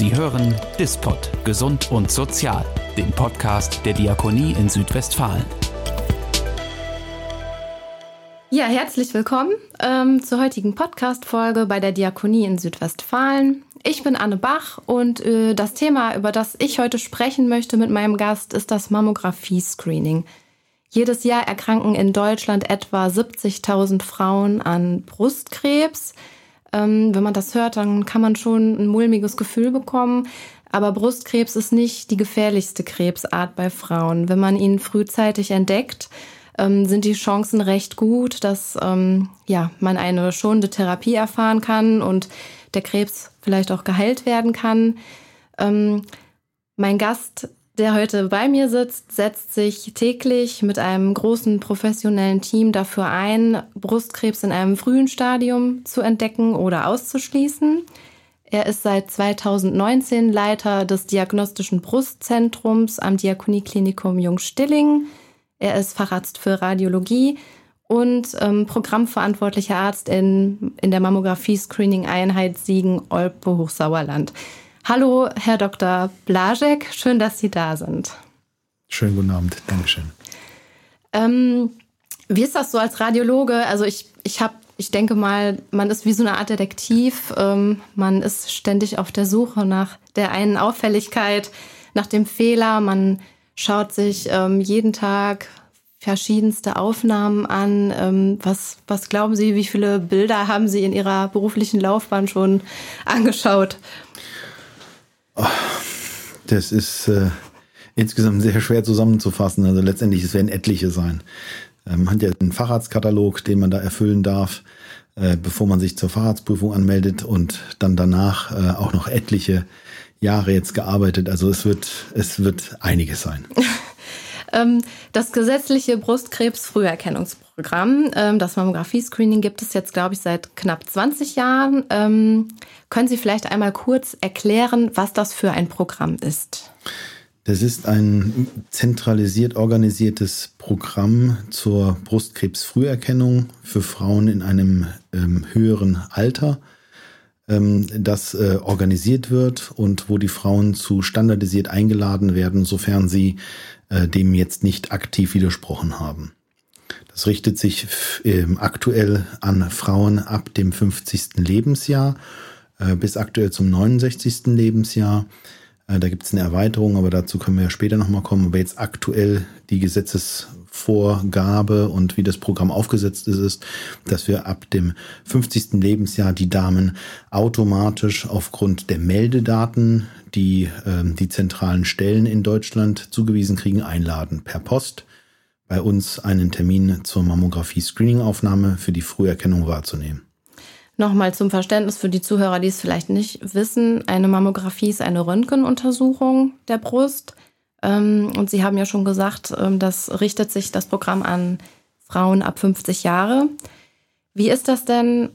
Sie hören Dispot Gesund und Sozial, den Podcast der Diakonie in Südwestfalen. Ja, herzlich willkommen ähm, zur heutigen Podcast-Folge bei der Diakonie in Südwestfalen. Ich bin Anne Bach und äh, das Thema, über das ich heute sprechen möchte mit meinem Gast, ist das Mammographie-Screening. Jedes Jahr erkranken in Deutschland etwa 70.000 Frauen an Brustkrebs. Ähm, wenn man das hört, dann kann man schon ein mulmiges Gefühl bekommen. Aber Brustkrebs ist nicht die gefährlichste Krebsart bei Frauen. Wenn man ihn frühzeitig entdeckt, ähm, sind die Chancen recht gut, dass ähm, ja, man eine schonende Therapie erfahren kann und der Krebs vielleicht auch geheilt werden kann. Ähm, mein Gast der heute bei mir sitzt, setzt sich täglich mit einem großen professionellen Team dafür ein, Brustkrebs in einem frühen Stadium zu entdecken oder auszuschließen. Er ist seit 2019 Leiter des Diagnostischen Brustzentrums am Diakonieklinikum Jungstilling. Er ist Facharzt für Radiologie und ähm, programmverantwortlicher Arzt in, in der Mammographie-Screening-Einheit Siegen-Olpe-Hochsauerland. Hallo, Herr Dr. Blaschek, schön, dass Sie da sind. Schönen guten Abend, Dankeschön. Ähm, wie ist das so als Radiologe? Also ich, ich habe, ich denke mal, man ist wie so eine Art Detektiv. Ähm, man ist ständig auf der Suche nach der einen Auffälligkeit, nach dem Fehler. Man schaut sich ähm, jeden Tag verschiedenste Aufnahmen an. Ähm, was, was glauben Sie, wie viele Bilder haben Sie in Ihrer beruflichen Laufbahn schon angeschaut? Das ist äh, insgesamt sehr schwer zusammenzufassen. Also letztendlich, es werden etliche sein. Ähm, man hat ja einen Facharztkatalog, den man da erfüllen darf, äh, bevor man sich zur Facharztprüfung anmeldet und dann danach äh, auch noch etliche Jahre jetzt gearbeitet. Also es wird, es wird einiges sein. Ähm, das gesetzliche Brustkrebs-Früherkennungsprogramm, ähm, das Mammographie-Screening, gibt es jetzt, glaube ich, seit knapp 20 Jahren. Ähm, können Sie vielleicht einmal kurz erklären, was das für ein Programm ist? Das ist ein zentralisiert organisiertes Programm zur Brustkrebsfrüherkennung für Frauen in einem ähm, höheren Alter, ähm, das äh, organisiert wird und wo die Frauen zu standardisiert eingeladen werden, sofern sie äh, dem jetzt nicht aktiv widersprochen haben. Das richtet sich äh, aktuell an Frauen ab dem 50. Lebensjahr äh, bis aktuell zum 69. Lebensjahr. Äh, da gibt es eine Erweiterung, aber dazu können wir ja später nochmal kommen. Aber jetzt aktuell die Gesetzesvorgabe und wie das Programm aufgesetzt ist, ist, dass wir ab dem 50. Lebensjahr die Damen automatisch aufgrund der Meldedaten, die ähm, die zentralen Stellen in Deutschland zugewiesen kriegen, einladen per Post bei uns einen Termin zur Mammographie-Screening-Aufnahme für die Früherkennung wahrzunehmen. Nochmal zum Verständnis für die Zuhörer, die es vielleicht nicht wissen. Eine Mammographie ist eine Röntgenuntersuchung der Brust. Ähm, und Sie haben ja schon gesagt, ähm, das richtet sich das Programm an Frauen ab 50 Jahre. Wie ist das denn?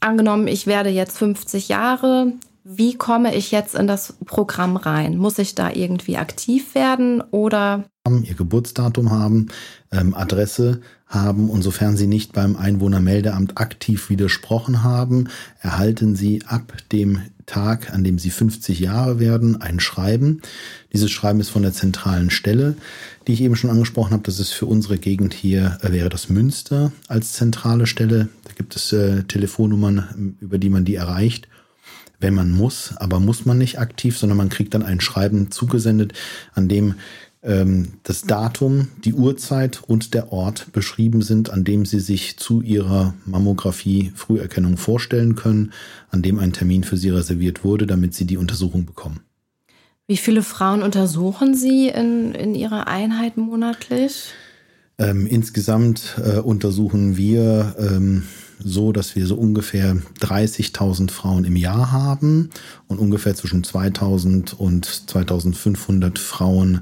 Angenommen, ich werde jetzt 50 Jahre, wie komme ich jetzt in das Programm rein? Muss ich da irgendwie aktiv werden oder? Ihr Geburtsdatum haben, ähm, Adresse haben und sofern Sie nicht beim Einwohnermeldeamt aktiv widersprochen haben, erhalten Sie ab dem Tag, an dem Sie 50 Jahre werden, ein Schreiben. Dieses Schreiben ist von der zentralen Stelle, die ich eben schon angesprochen habe. Das ist für unsere Gegend hier, äh, wäre das Münster als zentrale Stelle. Da gibt es äh, Telefonnummern, über die man die erreicht wenn man muss, aber muss man nicht aktiv, sondern man kriegt dann ein Schreiben zugesendet, an dem ähm, das Datum, die Uhrzeit und der Ort beschrieben sind, an dem Sie sich zu Ihrer Mammographie-Früherkennung vorstellen können, an dem ein Termin für Sie reserviert wurde, damit Sie die Untersuchung bekommen. Wie viele Frauen untersuchen Sie in, in Ihrer Einheit monatlich? Ähm, insgesamt äh, untersuchen wir ähm, so, dass wir so ungefähr 30.000 Frauen im Jahr haben und ungefähr zwischen 2.000 und 2.500 Frauen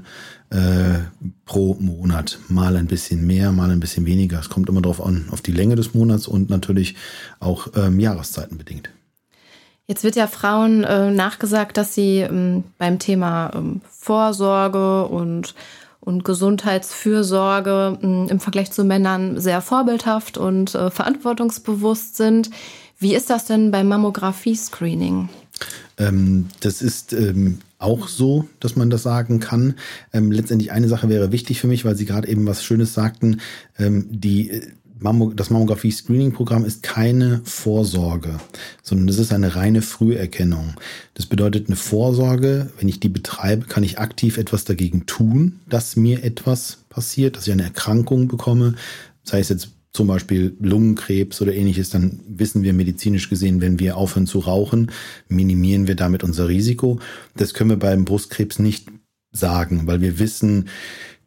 äh, pro Monat. Mal ein bisschen mehr, mal ein bisschen weniger. Es kommt immer darauf an, auf die Länge des Monats und natürlich auch ähm, Jahreszeiten bedingt. Jetzt wird ja Frauen äh, nachgesagt, dass sie ähm, beim Thema ähm, Vorsorge und und Gesundheitsfürsorge hm, im Vergleich zu Männern sehr vorbildhaft und äh, verantwortungsbewusst sind. Wie ist das denn beim Mammographie-Screening? Ähm, das ist ähm, auch so, dass man das sagen kann. Ähm, letztendlich eine Sache wäre wichtig für mich, weil Sie gerade eben was Schönes sagten. Ähm, die äh, das Mammographie-Screening-Programm ist keine Vorsorge, sondern es ist eine reine Früherkennung. Das bedeutet eine Vorsorge, wenn ich die betreibe, kann ich aktiv etwas dagegen tun, dass mir etwas passiert, dass ich eine Erkrankung bekomme, sei es jetzt zum Beispiel Lungenkrebs oder ähnliches, dann wissen wir medizinisch gesehen, wenn wir aufhören zu rauchen, minimieren wir damit unser Risiko. Das können wir beim Brustkrebs nicht sagen, weil wir wissen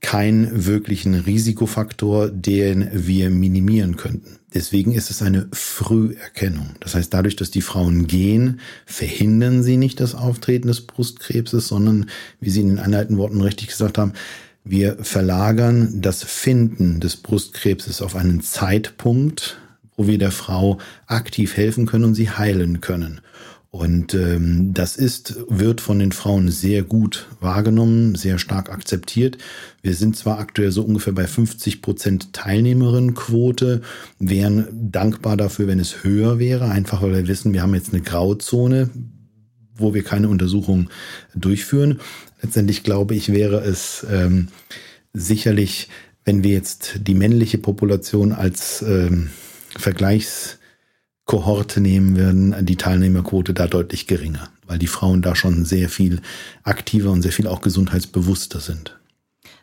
keinen wirklichen Risikofaktor, den wir minimieren könnten. Deswegen ist es eine Früherkennung. Das heißt, dadurch, dass die Frauen gehen, verhindern sie nicht das Auftreten des Brustkrebses, sondern, wie Sie in den einleitenden Worten richtig gesagt haben, wir verlagern das Finden des Brustkrebses auf einen Zeitpunkt, wo wir der Frau aktiv helfen können und sie heilen können. Und ähm, das ist, wird von den Frauen sehr gut wahrgenommen, sehr stark akzeptiert. Wir sind zwar aktuell so ungefähr bei 50 Prozent Teilnehmerinnenquote, wären dankbar dafür, wenn es höher wäre, einfach weil wir wissen, wir haben jetzt eine Grauzone, wo wir keine Untersuchung durchführen. Letztendlich glaube ich, wäre es ähm, sicherlich, wenn wir jetzt die männliche Population als ähm, Vergleichskohorte nehmen würden, die Teilnehmerquote da deutlich geringer, weil die Frauen da schon sehr viel aktiver und sehr viel auch gesundheitsbewusster sind.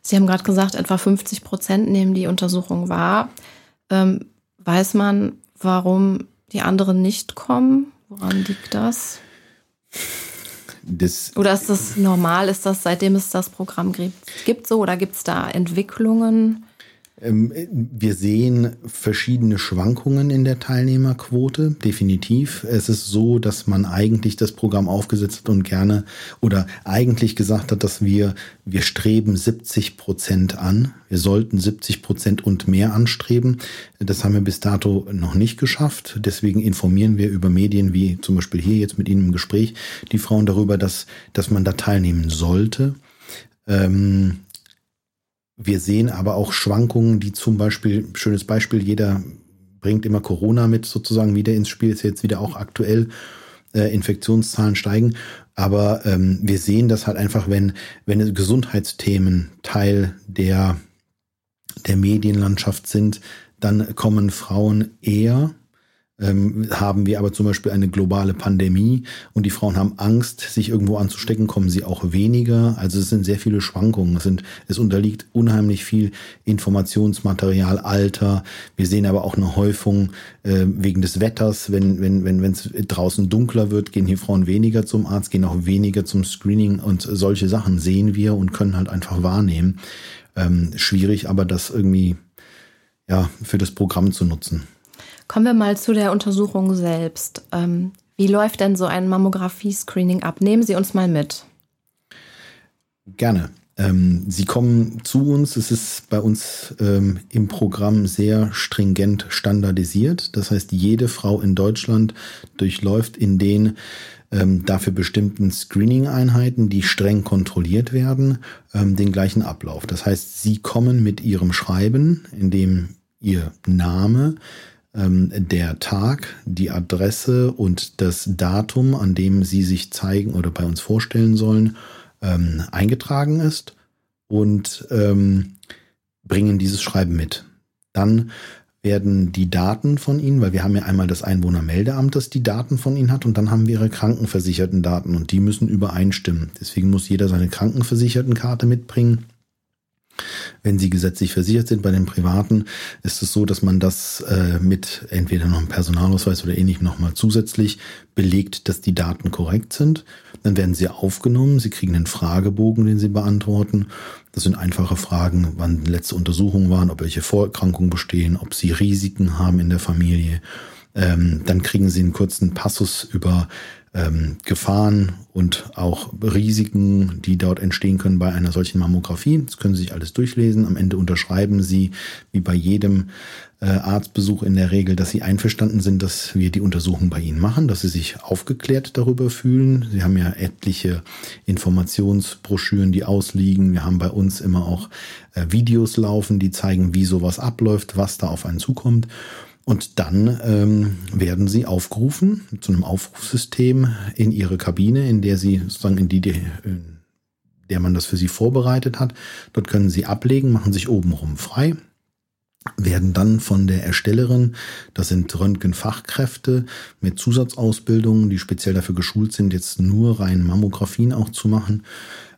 Sie haben gerade gesagt, etwa 50 Prozent nehmen die Untersuchung wahr. Ähm, weiß man, warum die anderen nicht kommen? Woran liegt das? Das oder ist das normal? Ist das, seitdem es das Programm gibt, so oder gibt es da Entwicklungen? Ähm, wir sehen verschiedene Schwankungen in der Teilnehmerquote, definitiv. Es ist so, dass man eigentlich das Programm aufgesetzt hat und gerne oder eigentlich gesagt hat, dass wir, wir streben 70 Prozent an. Wir sollten 70 Prozent und mehr anstreben. Das haben wir bis dato noch nicht geschafft. Deswegen informieren wir über Medien wie zum Beispiel hier jetzt mit Ihnen im Gespräch die Frauen darüber, dass, dass man da teilnehmen sollte. Ähm, wir sehen aber auch Schwankungen, die zum Beispiel, schönes Beispiel, jeder bringt immer Corona mit sozusagen wieder ins Spiel, ist jetzt wieder auch aktuell, äh, Infektionszahlen steigen. Aber ähm, wir sehen das halt einfach, wenn, wenn Gesundheitsthemen Teil der, der Medienlandschaft sind, dann kommen Frauen eher ähm, haben wir aber zum Beispiel eine globale Pandemie und die Frauen haben Angst, sich irgendwo anzustecken, kommen sie auch weniger. Also es sind sehr viele Schwankungen. Es, sind, es unterliegt unheimlich viel Informationsmaterial, Alter. Wir sehen aber auch eine Häufung äh, wegen des Wetters. Wenn wenn wenn wenn es draußen dunkler wird, gehen hier Frauen weniger zum Arzt, gehen auch weniger zum Screening und solche Sachen sehen wir und können halt einfach wahrnehmen. Ähm, schwierig, aber das irgendwie ja für das Programm zu nutzen. Kommen wir mal zu der Untersuchung selbst. Ähm, wie läuft denn so ein Mammographie-Screening ab? Nehmen Sie uns mal mit. Gerne. Ähm, Sie kommen zu uns. Es ist bei uns ähm, im Programm sehr stringent standardisiert. Das heißt, jede Frau in Deutschland durchläuft in den ähm, dafür bestimmten Screening-Einheiten, die streng kontrolliert werden, ähm, den gleichen Ablauf. Das heißt, Sie kommen mit Ihrem Schreiben, in dem Ihr Name, ähm, der Tag, die Adresse und das Datum, an dem Sie sich zeigen oder bei uns vorstellen sollen, ähm, eingetragen ist und ähm, bringen dieses Schreiben mit. Dann werden die Daten von Ihnen, weil wir haben ja einmal das Einwohnermeldeamt, das die Daten von Ihnen hat, und dann haben wir Ihre krankenversicherten Daten und die müssen übereinstimmen. Deswegen muss jeder seine Krankenversichertenkarte mitbringen wenn Sie gesetzlich versichert sind bei den Privaten, ist es so, dass man das äh, mit entweder noch einem Personalausweis oder ähnlichem nochmal zusätzlich belegt, dass die Daten korrekt sind. Dann werden sie aufgenommen, Sie kriegen einen Fragebogen, den Sie beantworten. Das sind einfache Fragen, wann letzte Untersuchungen waren, ob welche Vorerkrankungen bestehen, ob Sie Risiken haben in der Familie. Ähm, dann kriegen Sie einen kurzen Passus über ähm, Gefahren und auch Risiken, die dort entstehen können bei einer solchen Mammographie. Das können Sie sich alles durchlesen. Am Ende unterschreiben Sie, wie bei jedem äh, Arztbesuch in der Regel, dass Sie einverstanden sind, dass wir die Untersuchung bei Ihnen machen, dass Sie sich aufgeklärt darüber fühlen. Sie haben ja etliche Informationsbroschüren, die ausliegen. Wir haben bei uns immer auch äh, Videos laufen, die zeigen, wie sowas abläuft, was da auf einen zukommt. Und dann ähm, werden sie aufgerufen zu einem Aufrufsystem in ihre Kabine, in der sie sozusagen in die, die in der man das für sie vorbereitet hat. Dort können sie ablegen, machen sich obenrum frei, werden dann von der Erstellerin, das sind Röntgenfachkräfte mit Zusatzausbildungen, die speziell dafür geschult sind, jetzt nur rein Mammografien auch zu machen,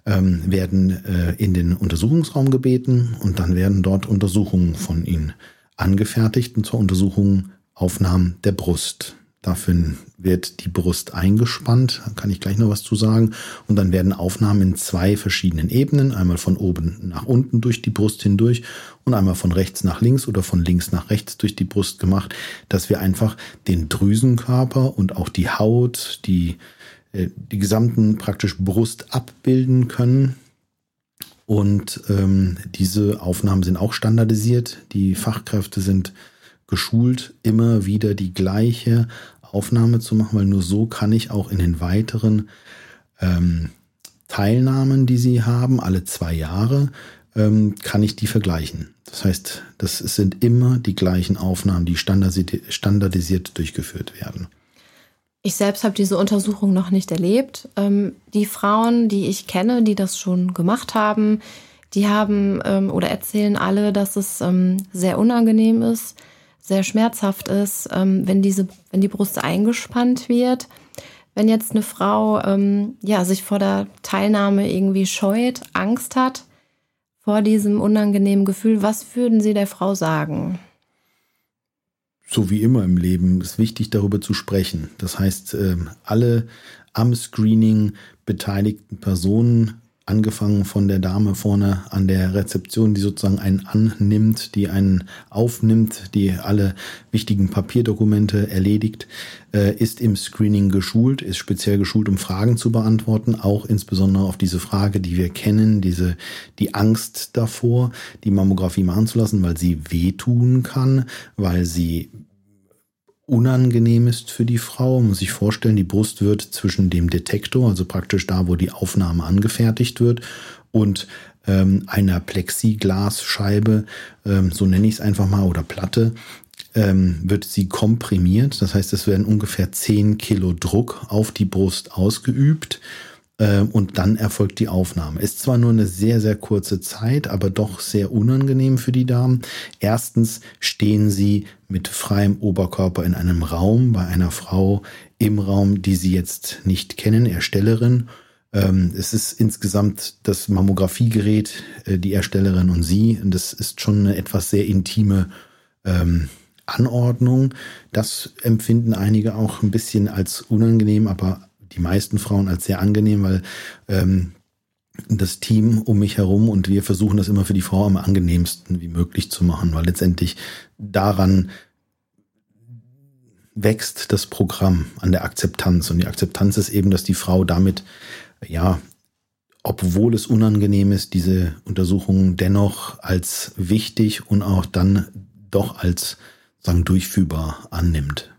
ähm, werden äh, in den Untersuchungsraum gebeten und dann werden dort Untersuchungen von ihnen angefertigt und zur Untersuchung Aufnahmen der Brust. Dafür wird die Brust eingespannt, da kann ich gleich noch was zu sagen. Und dann werden Aufnahmen in zwei verschiedenen Ebenen, einmal von oben nach unten durch die Brust hindurch und einmal von rechts nach links oder von links nach rechts durch die Brust gemacht, dass wir einfach den Drüsenkörper und auch die Haut, die, äh, die gesamten praktisch Brust abbilden können und ähm, diese Aufnahmen sind auch standardisiert. Die Fachkräfte sind geschult, immer wieder die gleiche Aufnahme zu machen, weil nur so kann ich auch in den weiteren ähm, Teilnahmen, die sie haben, alle zwei Jahre, ähm, kann ich die vergleichen. Das heißt, das sind immer die gleichen Aufnahmen, die standardisiert durchgeführt werden. Ich selbst habe diese Untersuchung noch nicht erlebt. Ähm, die Frauen, die ich kenne, die das schon gemacht haben, die haben ähm, oder erzählen alle, dass es ähm, sehr unangenehm ist, sehr schmerzhaft ist, ähm, wenn diese, wenn die Brust eingespannt wird. Wenn jetzt eine Frau ähm, ja sich vor der Teilnahme irgendwie scheut, Angst hat vor diesem unangenehmen Gefühl, was würden Sie der Frau sagen? So wie immer im Leben ist wichtig, darüber zu sprechen. Das heißt, ähm, alle am Screening beteiligten Personen, angefangen von der Dame vorne an der Rezeption, die sozusagen einen annimmt, die einen aufnimmt, die alle wichtigen Papierdokumente erledigt, äh, ist im Screening geschult, ist speziell geschult, um Fragen zu beantworten, auch insbesondere auf diese Frage, die wir kennen, diese, die Angst davor, die Mammographie machen zu lassen, weil sie wehtun kann, weil sie unangenehm ist für die Frau. Muss sich vorstellen, die Brust wird zwischen dem Detektor, also praktisch da, wo die Aufnahme angefertigt wird, und ähm, einer Plexiglasscheibe, ähm, so nenne ich es einfach mal, oder Platte, ähm, wird sie komprimiert. Das heißt, es werden ungefähr 10 Kilo Druck auf die Brust ausgeübt und dann erfolgt die Aufnahme. Ist zwar nur eine sehr, sehr kurze Zeit, aber doch sehr unangenehm für die Damen. Erstens stehen sie mit freiem Oberkörper in einem Raum bei einer Frau im Raum, die sie jetzt nicht kennen, Erstellerin. Ähm, es ist insgesamt das Mammografiegerät, äh, die Erstellerin und sie. Und das ist schon eine etwas sehr intime ähm, Anordnung. Das empfinden einige auch ein bisschen als unangenehm, aber die meisten Frauen als sehr angenehm, weil ähm, das Team um mich herum und wir versuchen das immer für die Frau am angenehmsten wie möglich zu machen, weil letztendlich daran wächst das Programm an der Akzeptanz. Und die Akzeptanz ist eben, dass die Frau damit, ja, obwohl es unangenehm ist, diese Untersuchungen dennoch als wichtig und auch dann doch als sagen durchführbar annimmt.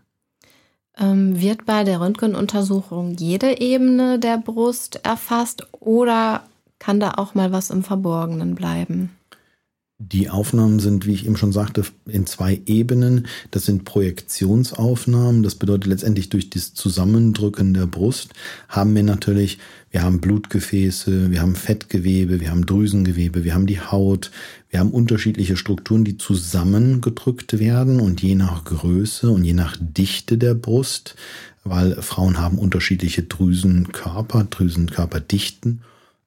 Ähm, wird bei der Röntgenuntersuchung jede Ebene der Brust erfasst oder kann da auch mal was im Verborgenen bleiben? Die Aufnahmen sind, wie ich eben schon sagte, in zwei Ebenen. Das sind Projektionsaufnahmen. Das bedeutet letztendlich durch das Zusammendrücken der Brust haben wir natürlich, wir haben Blutgefäße, wir haben Fettgewebe, wir haben Drüsengewebe, wir haben die Haut, wir haben unterschiedliche Strukturen, die zusammengedrückt werden und je nach Größe und je nach Dichte der Brust, weil Frauen haben unterschiedliche Drüsenkörper, Drüsenkörperdichten,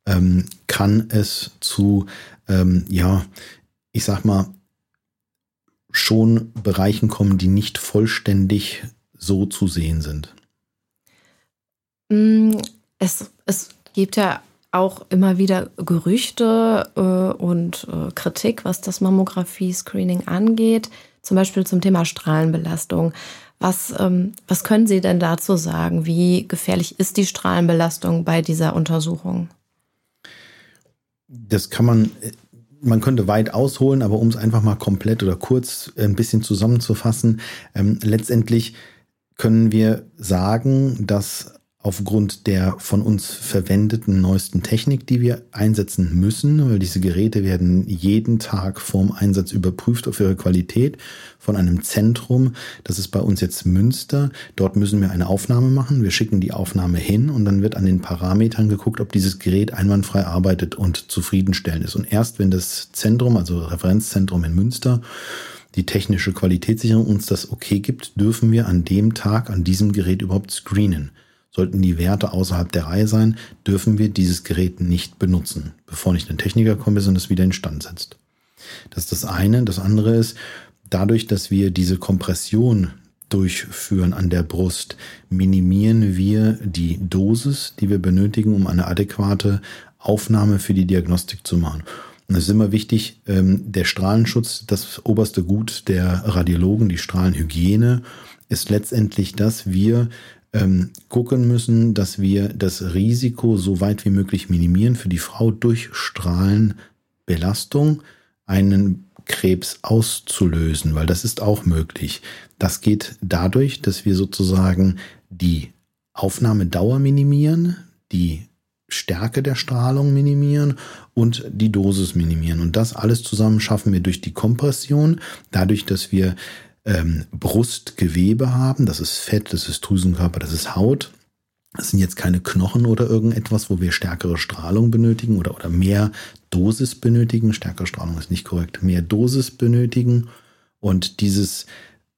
ähm, kann es zu, ähm, ja, ich sag mal, schon Bereichen kommen, die nicht vollständig so zu sehen sind. Mm, es, es gibt ja auch immer wieder Gerüchte äh, und äh, Kritik, was das Mammographie-Screening angeht, zum Beispiel zum Thema Strahlenbelastung. Was, ähm, was können Sie denn dazu sagen? Wie gefährlich ist die Strahlenbelastung bei dieser Untersuchung? Das kann man man könnte weit ausholen, aber um es einfach mal komplett oder kurz ein bisschen zusammenzufassen, ähm, letztendlich können wir sagen, dass aufgrund der von uns verwendeten neuesten Technik, die wir einsetzen müssen, weil diese Geräte werden jeden Tag vorm Einsatz überprüft auf ihre Qualität von einem Zentrum. Das ist bei uns jetzt Münster. Dort müssen wir eine Aufnahme machen. Wir schicken die Aufnahme hin und dann wird an den Parametern geguckt, ob dieses Gerät einwandfrei arbeitet und zufriedenstellend ist. Und erst wenn das Zentrum, also Referenzzentrum in Münster, die technische Qualitätssicherung uns das okay gibt, dürfen wir an dem Tag an diesem Gerät überhaupt screenen. Sollten die Werte außerhalb der Reihe sein, dürfen wir dieses Gerät nicht benutzen, bevor nicht ein Techniker kommt und es wieder instand setzt. Das ist das eine. Das andere ist, dadurch, dass wir diese Kompression durchführen an der Brust, minimieren wir die Dosis, die wir benötigen, um eine adäquate Aufnahme für die Diagnostik zu machen. Und es ist immer wichtig, ähm, der Strahlenschutz, das oberste Gut der Radiologen, die Strahlenhygiene, ist letztendlich, dass wir ähm, gucken müssen, dass wir das Risiko so weit wie möglich minimieren für die Frau durch Strahlenbelastung einen Krebs auszulösen, weil das ist auch möglich. Das geht dadurch, dass wir sozusagen die Aufnahmedauer minimieren, die Stärke der Strahlung minimieren und die Dosis minimieren. Und das alles zusammen schaffen wir durch die Kompression, dadurch, dass wir ähm, Brustgewebe haben. Das ist Fett, das ist Drüsenkörper, das ist Haut. Das sind jetzt keine Knochen oder irgendetwas, wo wir stärkere Strahlung benötigen oder, oder mehr Dosis benötigen. Stärkere Strahlung ist nicht korrekt. Mehr Dosis benötigen. Und dieses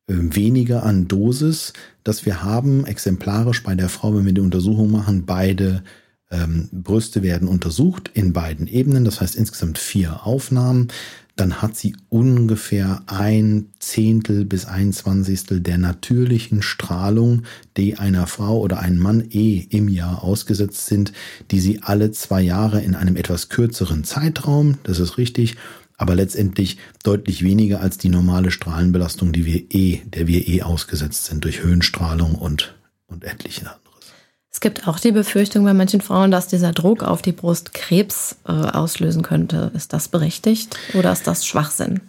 äh, weniger an Dosis, das wir haben, exemplarisch bei der Frau, wenn wir die Untersuchung machen, beide ähm, Brüste werden untersucht in beiden Ebenen. Das heißt insgesamt vier Aufnahmen dann hat sie ungefähr ein Zehntel bis ein Zwanzigstel der natürlichen Strahlung, die einer Frau oder einem Mann eh im Jahr ausgesetzt sind, die sie alle zwei Jahre in einem etwas kürzeren Zeitraum, das ist richtig, aber letztendlich deutlich weniger als die normale Strahlenbelastung, die wir eh, der wir eh ausgesetzt sind durch Höhenstrahlung und, und etliche es gibt auch die Befürchtung bei manchen Frauen, dass dieser Druck auf die Brust Krebs äh, auslösen könnte. Ist das berechtigt oder ist das Schwachsinn?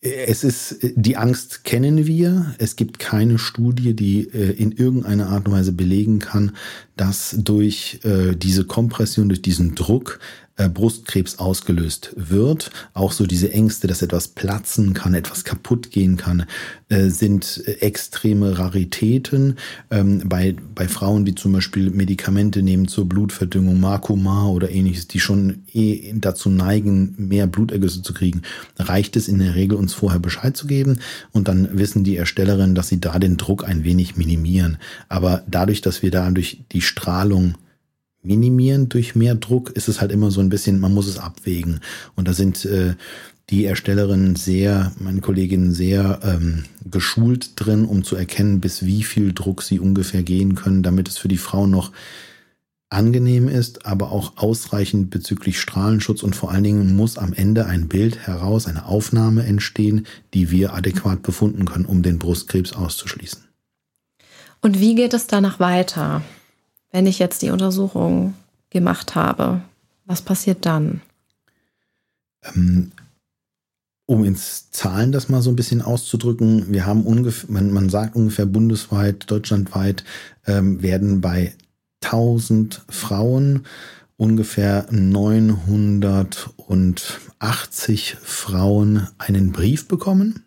Es ist, die Angst kennen wir. Es gibt keine Studie, die äh, in irgendeiner Art und Weise belegen kann, dass durch äh, diese Kompression, durch diesen Druck äh, Brustkrebs ausgelöst wird. Auch so diese Ängste, dass etwas platzen kann, etwas kaputt gehen kann, äh, sind extreme Raritäten. Ähm, bei, bei Frauen, die zum Beispiel Medikamente nehmen zur Blutverdüngung, Marcomar oder ähnliches, die schon eh dazu neigen, mehr Blutergüsse zu kriegen, reicht es in der Regel, uns vorher Bescheid zu geben und dann wissen die Erstellerinnen, dass sie da den Druck ein wenig minimieren. Aber dadurch, dass wir dadurch die Strahlung minimieren durch mehr Druck, ist es halt immer so ein bisschen, man muss es abwägen. Und da sind äh, die Erstellerinnen sehr, meine Kolleginnen sehr ähm, geschult drin, um zu erkennen, bis wie viel Druck sie ungefähr gehen können, damit es für die Frau noch angenehm ist, aber auch ausreichend bezüglich Strahlenschutz und vor allen Dingen muss am Ende ein Bild heraus, eine Aufnahme entstehen, die wir adäquat befunden können, um den Brustkrebs auszuschließen. Und wie geht es danach weiter? Wenn ich jetzt die Untersuchung gemacht habe, was passiert dann? Ähm, um ins Zahlen das mal so ein bisschen auszudrücken, wir haben ungefähr, man, man sagt ungefähr bundesweit, deutschlandweit ähm, werden bei 1000 Frauen ungefähr 980 Frauen einen Brief bekommen.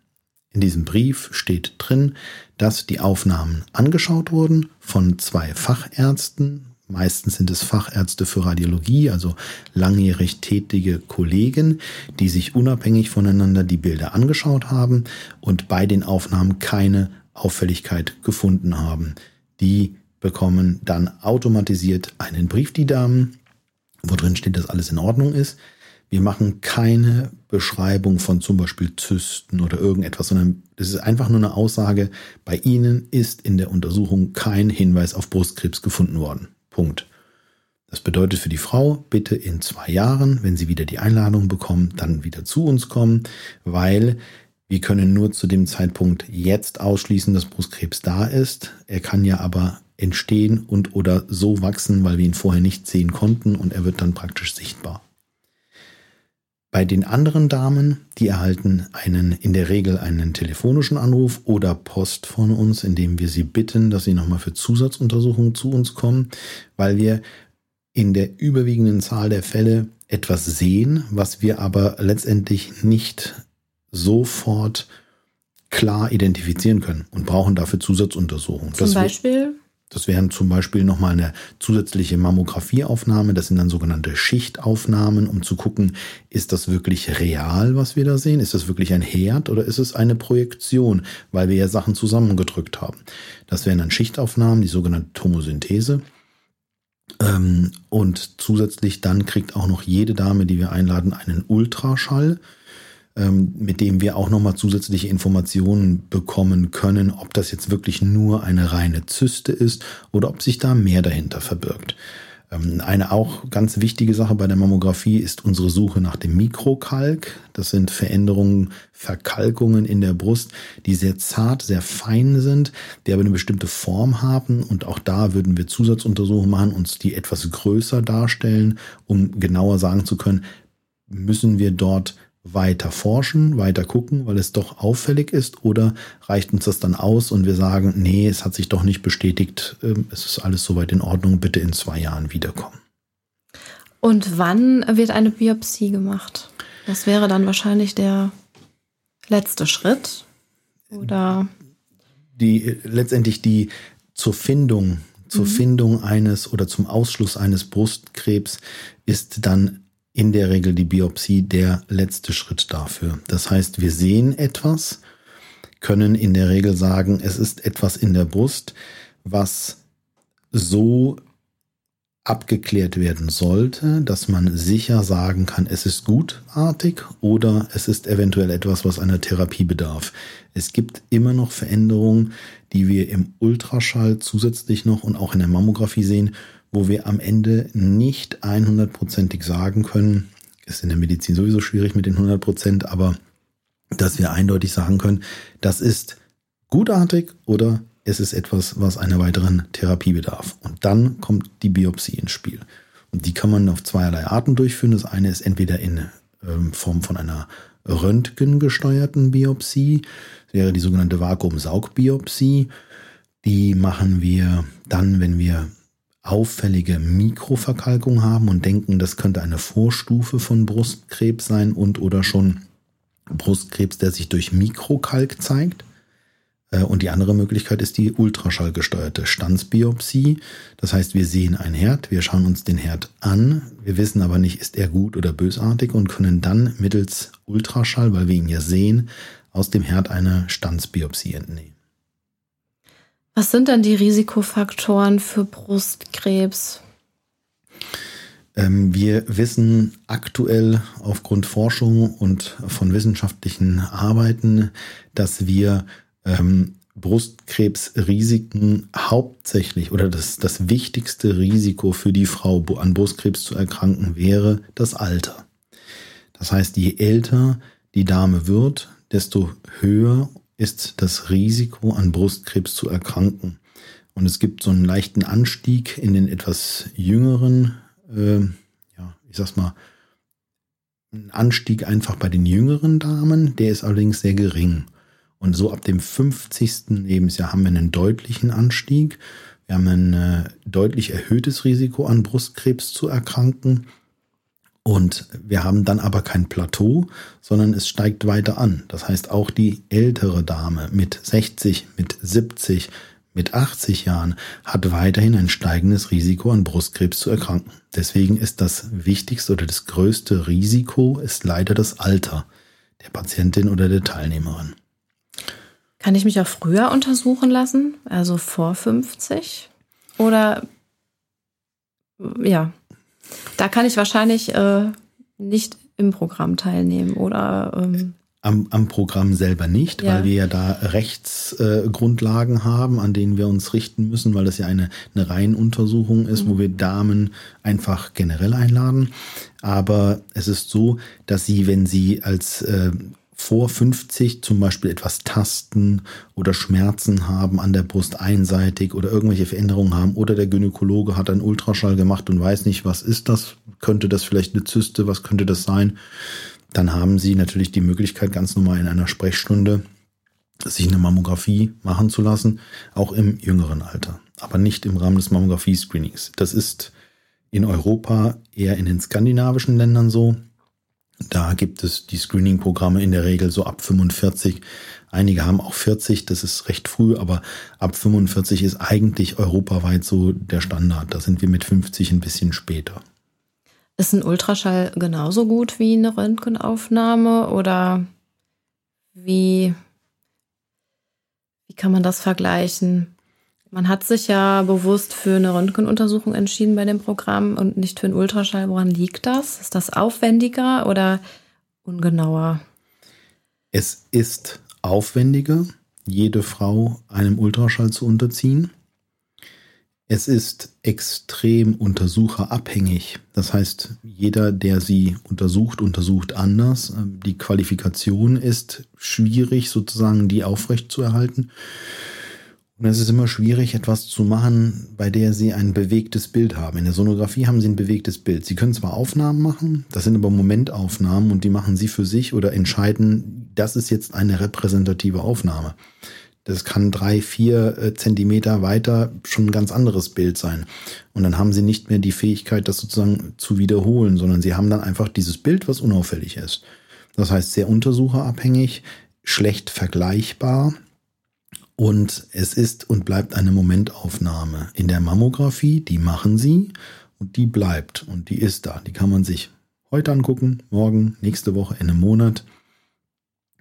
In diesem Brief steht drin, dass die Aufnahmen angeschaut wurden von zwei Fachärzten. Meistens sind es Fachärzte für Radiologie, also langjährig tätige Kollegen, die sich unabhängig voneinander die Bilder angeschaut haben und bei den Aufnahmen keine Auffälligkeit gefunden haben. Die bekommen dann automatisiert einen Brief, die Damen, wo drin steht, dass alles in Ordnung ist. Wir machen keine Beschreibung von zum Beispiel Zysten oder irgendetwas, sondern es ist einfach nur eine Aussage, bei Ihnen ist in der Untersuchung kein Hinweis auf Brustkrebs gefunden worden. Punkt. Das bedeutet für die Frau, bitte in zwei Jahren, wenn sie wieder die Einladung bekommt, dann wieder zu uns kommen, weil wir können nur zu dem Zeitpunkt jetzt ausschließen, dass Brustkrebs da ist. Er kann ja aber entstehen und oder so wachsen, weil wir ihn vorher nicht sehen konnten und er wird dann praktisch sichtbar. Bei den anderen Damen, die erhalten einen, in der Regel einen telefonischen Anruf oder Post von uns, indem wir sie bitten, dass sie nochmal für Zusatzuntersuchungen zu uns kommen, weil wir in der überwiegenden Zahl der Fälle etwas sehen, was wir aber letztendlich nicht sofort klar identifizieren können und brauchen dafür Zusatzuntersuchungen. Zum Beispiel? Das wären zum Beispiel nochmal eine zusätzliche Mammografieaufnahme. Das sind dann sogenannte Schichtaufnahmen, um zu gucken, ist das wirklich real, was wir da sehen? Ist das wirklich ein Herd oder ist es eine Projektion, weil wir ja Sachen zusammengedrückt haben? Das wären dann Schichtaufnahmen, die sogenannte Tomosynthese. Ähm, und zusätzlich dann kriegt auch noch jede Dame, die wir einladen, einen Ultraschall mit dem wir auch nochmal zusätzliche Informationen bekommen können, ob das jetzt wirklich nur eine reine Zyste ist oder ob sich da mehr dahinter verbirgt. Ähm, eine auch ganz wichtige Sache bei der Mammographie ist unsere Suche nach dem Mikrokalk. Das sind Veränderungen, Verkalkungen in der Brust, die sehr zart, sehr fein sind, die aber eine bestimmte Form haben. Und auch da würden wir Zusatzuntersuchungen machen, uns die etwas größer darstellen, um genauer sagen zu können, müssen wir dort weiter forschen, weiter gucken, weil es doch auffällig ist? Oder reicht uns das dann aus und wir sagen, nee, es hat sich doch nicht bestätigt, ähm, es ist alles soweit in Ordnung, bitte in zwei Jahren wiederkommen. Und wann wird eine Biopsie gemacht? Das wäre dann wahrscheinlich der letzte Schritt? Oder? Die, letztendlich die zur Findung, zur mhm. Findung eines oder zum Ausschluss eines Brustkrebs ist dann in der Regel die Biopsie der letzte Schritt dafür. Das heißt, wir sehen etwas, können in der Regel sagen, es ist etwas in der Brust, was so abgeklärt werden sollte, dass man sicher sagen kann, es ist gutartig oder es ist eventuell etwas, was einer Therapie bedarf. Es gibt immer noch Veränderungen, die wir im Ultraschall zusätzlich noch und auch in der Mammographie sehen, wo wir am Ende nicht 100%ig sagen können, ist in der Medizin sowieso schwierig mit den 100%, aber dass wir eindeutig sagen können, das ist gutartig oder es ist etwas, was einer weiteren Therapie bedarf. Und dann kommt die Biopsie ins Spiel. Und die kann man auf zweierlei Arten durchführen. Das eine ist entweder in ähm, Form von einer röntgengesteuerten Biopsie, das wäre die sogenannte Vakuumsaugbiopsie. Die machen wir dann, wenn wir auffällige Mikroverkalkung haben und denken, das könnte eine Vorstufe von Brustkrebs sein und oder schon Brustkrebs, der sich durch Mikrokalk zeigt. Äh, und die andere Möglichkeit ist die ultraschallgesteuerte Stanzbiopsie. Das heißt, wir sehen einen Herd, wir schauen uns den Herd an, wir wissen aber nicht, ist er gut oder bösartig und können dann mittels Ultraschall, weil wir ihn ja sehen, aus dem Herd eine Stanzbiopsie entnehmen. Was sind denn die Risikofaktoren für Brustkrebs? Ähm, wir wissen aktuell aufgrund Forschung und von wissenschaftlichen Arbeiten, dass wir ähm, Brustkrebsrisiken hauptsächlich oder das, das wichtigste Risiko für die Frau an Brustkrebs zu erkranken wäre das Alter. Das heißt, je älter die Dame wird, desto höher ist das Risiko, an Brustkrebs zu erkranken. Und es gibt so einen leichten Anstieg in den etwas jüngeren, äh, ja, ich sag's mal, ein Anstieg einfach bei den jüngeren Damen, der ist allerdings sehr gering. Und so ab dem 50. Lebensjahr haben wir einen deutlichen Anstieg. Wir haben ein äh, deutlich erhöhtes Risiko an Brustkrebs zu erkranken. Und wir haben dann aber kein Plateau, sondern es steigt weiter an. Das heißt, auch die ältere Dame mit 60, mit 70, mit 80 Jahren hat weiterhin ein steigendes Risiko an Brustkrebs zu erkranken. Deswegen ist das wichtigste oder das größte Risiko ist leider das Alter der Patientin oder der Teilnehmerin. Kann ich mich auch früher untersuchen lassen, also vor 50? Oder ja, da kann ich wahrscheinlich äh, nicht im Programm teilnehmen oder. Ähm am, am Programm selber nicht, ja. weil wir ja da Rechtsgrundlagen äh, haben, an denen wir uns richten müssen, weil das ja eine, eine Reihenuntersuchung ist, mhm. wo wir Damen einfach generell einladen. Aber es ist so, dass sie, wenn sie als äh, vor 50 zum Beispiel etwas tasten oder Schmerzen haben an der Brust einseitig oder irgendwelche Veränderungen haben oder der Gynäkologe hat einen Ultraschall gemacht und weiß nicht, was ist das, könnte das vielleicht eine Zyste, was könnte das sein, dann haben Sie natürlich die Möglichkeit, ganz normal in einer Sprechstunde sich eine Mammographie machen zu lassen, auch im jüngeren Alter, aber nicht im Rahmen des Mammographie-Screenings. Das ist in Europa eher in den skandinavischen Ländern so. Da gibt es die Screening-Programme in der Regel so ab 45. Einige haben auch 40, das ist recht früh, aber ab 45 ist eigentlich europaweit so der Standard. Da sind wir mit 50 ein bisschen später. Ist ein Ultraschall genauso gut wie eine Röntgenaufnahme oder wie, wie kann man das vergleichen? Man hat sich ja bewusst für eine Röntgenuntersuchung entschieden bei dem Programm und nicht für einen Ultraschall. Woran liegt das? Ist das aufwendiger oder ungenauer? Es ist aufwendiger, jede Frau einem Ultraschall zu unterziehen. Es ist extrem untersucherabhängig. Das heißt, jeder, der sie untersucht, untersucht anders. Die Qualifikation ist schwierig, sozusagen die aufrechtzuerhalten. Und es ist immer schwierig, etwas zu machen, bei der Sie ein bewegtes Bild haben. In der Sonographie haben Sie ein bewegtes Bild. Sie können zwar Aufnahmen machen, das sind aber Momentaufnahmen und die machen Sie für sich oder entscheiden, das ist jetzt eine repräsentative Aufnahme. Das kann drei, vier äh, Zentimeter weiter schon ein ganz anderes Bild sein. Und dann haben Sie nicht mehr die Fähigkeit, das sozusagen zu wiederholen, sondern Sie haben dann einfach dieses Bild, was unauffällig ist. Das heißt, sehr untersucherabhängig, schlecht vergleichbar und es ist und bleibt eine Momentaufnahme. In der Mammographie, die machen sie und die bleibt und die ist da. Die kann man sich heute angucken, morgen, nächste Woche, in einem Monat.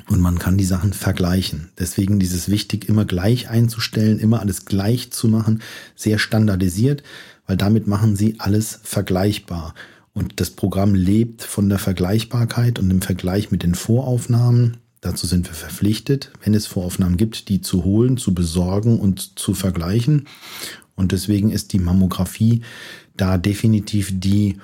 Und man kann die Sachen vergleichen. Deswegen dieses wichtig, immer gleich einzustellen, immer alles gleich zu machen, sehr standardisiert, weil damit machen sie alles vergleichbar. Und das Programm lebt von der Vergleichbarkeit und dem Vergleich mit den Voraufnahmen Dazu sind wir verpflichtet, wenn es Voraufnahmen gibt, die zu holen, zu besorgen und zu vergleichen. Und deswegen ist die Mammographie da definitiv die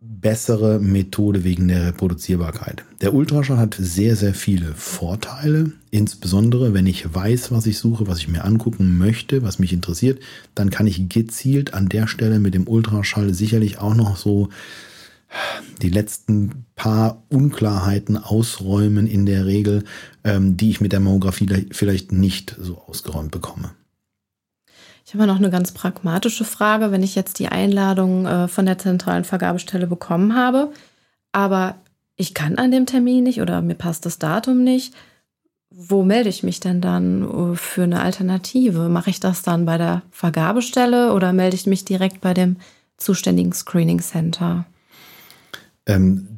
bessere Methode wegen der Reproduzierbarkeit. Der Ultraschall hat sehr, sehr viele Vorteile. Insbesondere, wenn ich weiß, was ich suche, was ich mir angucken möchte, was mich interessiert, dann kann ich gezielt an der Stelle mit dem Ultraschall sicherlich auch noch so die letzten paar Unklarheiten ausräumen in der Regel, ähm, die ich mit der Mammographie vielleicht nicht so ausgeräumt bekomme. Ich habe noch eine ganz pragmatische Frage. Wenn ich jetzt die Einladung äh, von der zentralen Vergabestelle bekommen habe, aber ich kann an dem Termin nicht oder mir passt das Datum nicht, wo melde ich mich denn dann äh, für eine Alternative? Mache ich das dann bei der Vergabestelle oder melde ich mich direkt bei dem zuständigen Screening Center? Ähm,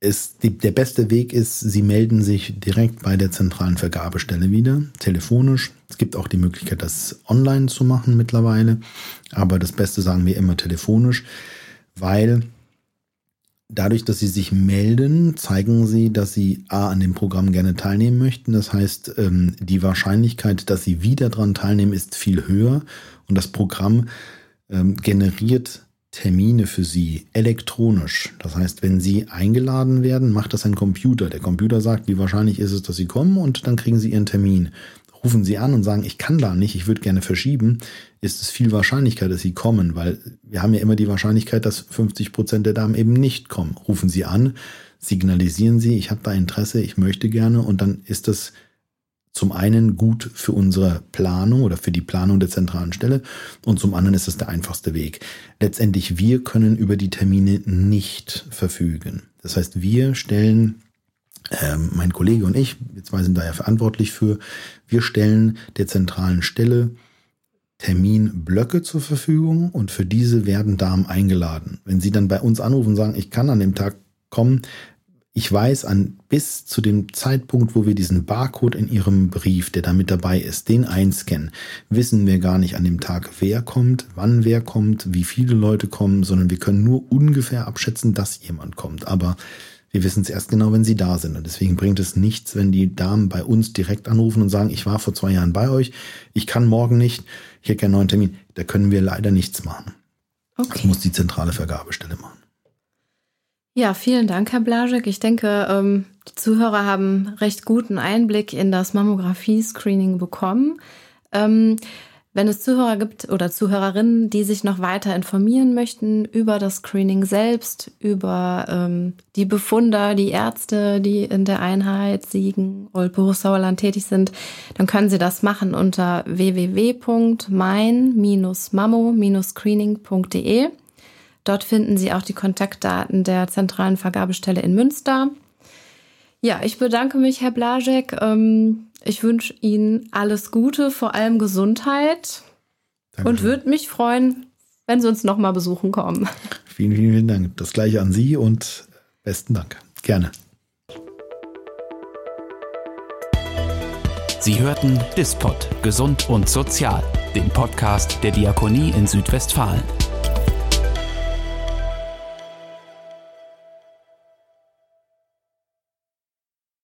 ist die, der beste Weg ist, Sie melden sich direkt bei der zentralen Vergabestelle wieder, telefonisch. Es gibt auch die Möglichkeit, das online zu machen mittlerweile, aber das Beste sagen wir immer telefonisch, weil dadurch, dass Sie sich melden, zeigen Sie, dass Sie A an dem Programm gerne teilnehmen möchten. Das heißt, ähm, die Wahrscheinlichkeit, dass Sie wieder daran teilnehmen, ist viel höher und das Programm ähm, generiert Termine für Sie elektronisch. Das heißt, wenn Sie eingeladen werden, macht das ein Computer. Der Computer sagt, wie wahrscheinlich ist es, dass Sie kommen und dann kriegen Sie Ihren Termin. Rufen Sie an und sagen, ich kann da nicht, ich würde gerne verschieben, ist es viel wahrscheinlicher, dass Sie kommen, weil wir haben ja immer die Wahrscheinlichkeit, dass 50 Prozent der Damen eben nicht kommen. Rufen Sie an, signalisieren Sie, ich habe da Interesse, ich möchte gerne und dann ist das zum einen gut für unsere Planung oder für die Planung der zentralen Stelle und zum anderen ist es der einfachste Weg. Letztendlich, wir können über die Termine nicht verfügen. Das heißt, wir stellen ähm, mein Kollege und ich, wir zwei sind da ja verantwortlich für, wir stellen der zentralen Stelle Terminblöcke zur Verfügung und für diese werden Damen eingeladen. Wenn sie dann bei uns anrufen und sagen, ich kann an dem Tag kommen, ich weiß an bis zu dem Zeitpunkt, wo wir diesen Barcode in Ihrem Brief, der da mit dabei ist, den einscannen, wissen wir gar nicht an dem Tag, wer kommt, wann wer kommt, wie viele Leute kommen, sondern wir können nur ungefähr abschätzen, dass jemand kommt. Aber wir wissen es erst genau, wenn sie da sind. Und deswegen bringt es nichts, wenn die Damen bei uns direkt anrufen und sagen, ich war vor zwei Jahren bei euch, ich kann morgen nicht, ich hätte gerne einen neuen Termin. Da können wir leider nichts machen. Okay. Das muss die zentrale Vergabestelle machen. Ja, vielen Dank, Herr Blaschek. Ich denke, ähm, die Zuhörer haben recht guten Einblick in das Mammographie-Screening bekommen. Ähm, Wenn es Zuhörer gibt oder Zuhörerinnen, die sich noch weiter informieren möchten über das Screening selbst, über ähm, die Befunder, die Ärzte, die in der Einheit Siegen, Oldenburg, Sauerland tätig sind, dann können sie das machen unter www.mein-mammo-screening.de. Dort finden Sie auch die Kontaktdaten der zentralen Vergabestelle in Münster. Ja, ich bedanke mich, Herr Blaschek. Ähm, ich wünsche Ihnen alles Gute, vor allem Gesundheit. Danke. Und würde mich freuen, wenn Sie uns nochmal besuchen kommen. Vielen, vielen, vielen Dank. Das gleiche an Sie und besten Dank. Gerne. Sie hörten Dispot Gesund und Sozial, den Podcast der Diakonie in Südwestfalen.